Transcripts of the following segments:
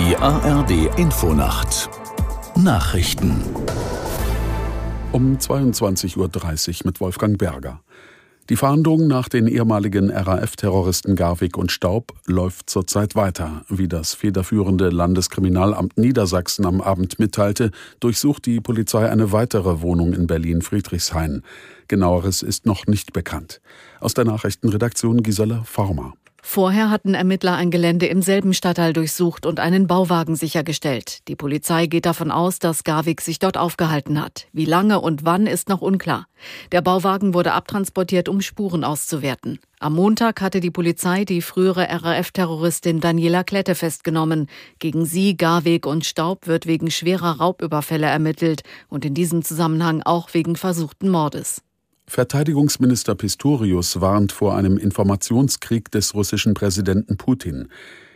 Die ARD Infonacht Nachrichten um 22.30 Uhr mit Wolfgang Berger. Die Fahndung nach den ehemaligen RAF-Terroristen Garwig und Staub läuft zurzeit weiter. Wie das federführende Landeskriminalamt Niedersachsen am Abend mitteilte, durchsucht die Polizei eine weitere Wohnung in Berlin-Friedrichshain. Genaueres ist noch nicht bekannt. Aus der Nachrichtenredaktion Gisela Former. Vorher hatten Ermittler ein Gelände im selben Stadtteil durchsucht und einen Bauwagen sichergestellt. Die Polizei geht davon aus, dass Garwig sich dort aufgehalten hat. Wie lange und wann ist noch unklar. Der Bauwagen wurde abtransportiert, um Spuren auszuwerten. Am Montag hatte die Polizei die frühere RAF-Terroristin Daniela Klette festgenommen. Gegen sie, Garweg und Staub wird wegen schwerer Raubüberfälle ermittelt und in diesem Zusammenhang auch wegen versuchten Mordes. Verteidigungsminister Pistorius warnt vor einem Informationskrieg des russischen Präsidenten Putin.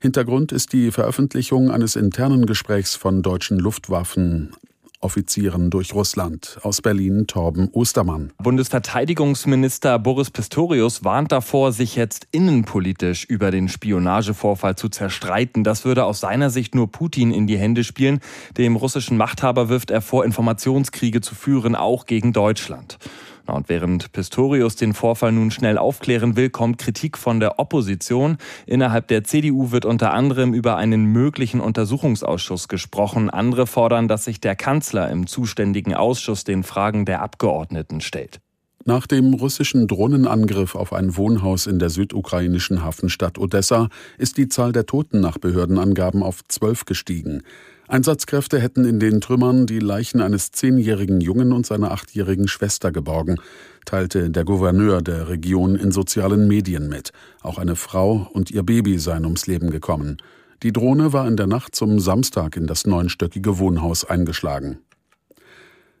Hintergrund ist die Veröffentlichung eines internen Gesprächs von deutschen Luftwaffen Offizieren durch Russland. Aus Berlin Torben Ostermann. Bundesverteidigungsminister Boris Pistorius warnt davor, sich jetzt innenpolitisch über den Spionagevorfall zu zerstreiten. Das würde aus seiner Sicht nur Putin in die Hände spielen. Dem russischen Machthaber wirft er vor, Informationskriege zu führen, auch gegen Deutschland. Und während Pistorius den Vorfall nun schnell aufklären will, kommt Kritik von der Opposition. Innerhalb der CDU wird unter anderem über einen möglichen Untersuchungsausschuss gesprochen. Andere fordern, dass sich der Kanzler im zuständigen Ausschuss den Fragen der Abgeordneten stellt. Nach dem russischen Drohnenangriff auf ein Wohnhaus in der südukrainischen Hafenstadt Odessa ist die Zahl der Toten nach Behördenangaben auf zwölf gestiegen. Einsatzkräfte hätten in den Trümmern die Leichen eines zehnjährigen Jungen und seiner achtjährigen Schwester geborgen, teilte der Gouverneur der Region in sozialen Medien mit. Auch eine Frau und ihr Baby seien ums Leben gekommen. Die Drohne war in der Nacht zum Samstag in das neunstöckige Wohnhaus eingeschlagen.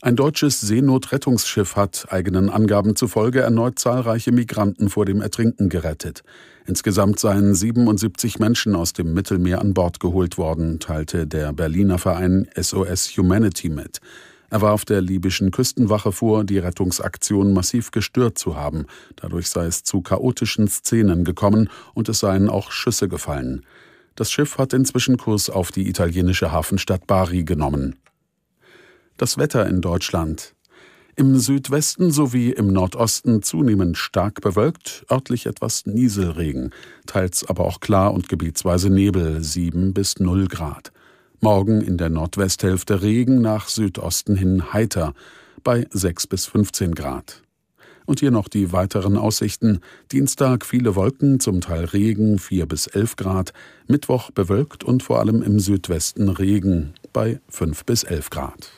Ein deutsches Seenotrettungsschiff hat eigenen Angaben zufolge erneut zahlreiche Migranten vor dem Ertrinken gerettet. Insgesamt seien 77 Menschen aus dem Mittelmeer an Bord geholt worden, teilte der Berliner Verein SOS Humanity mit. Er warf der libyschen Küstenwache vor, die Rettungsaktion massiv gestört zu haben. Dadurch sei es zu chaotischen Szenen gekommen und es seien auch Schüsse gefallen. Das Schiff hat inzwischen Kurs auf die italienische Hafenstadt Bari genommen. Das Wetter in Deutschland. Im Südwesten sowie im Nordosten zunehmend stark bewölkt, örtlich etwas Nieselregen, teils aber auch klar und gebietsweise Nebel, 7 bis 0 Grad. Morgen in der Nordwesthälfte Regen, nach Südosten hin heiter, bei 6 bis 15 Grad. Und hier noch die weiteren Aussichten. Dienstag viele Wolken, zum Teil Regen, 4 bis 11 Grad. Mittwoch bewölkt und vor allem im Südwesten Regen bei 5 bis 11 Grad.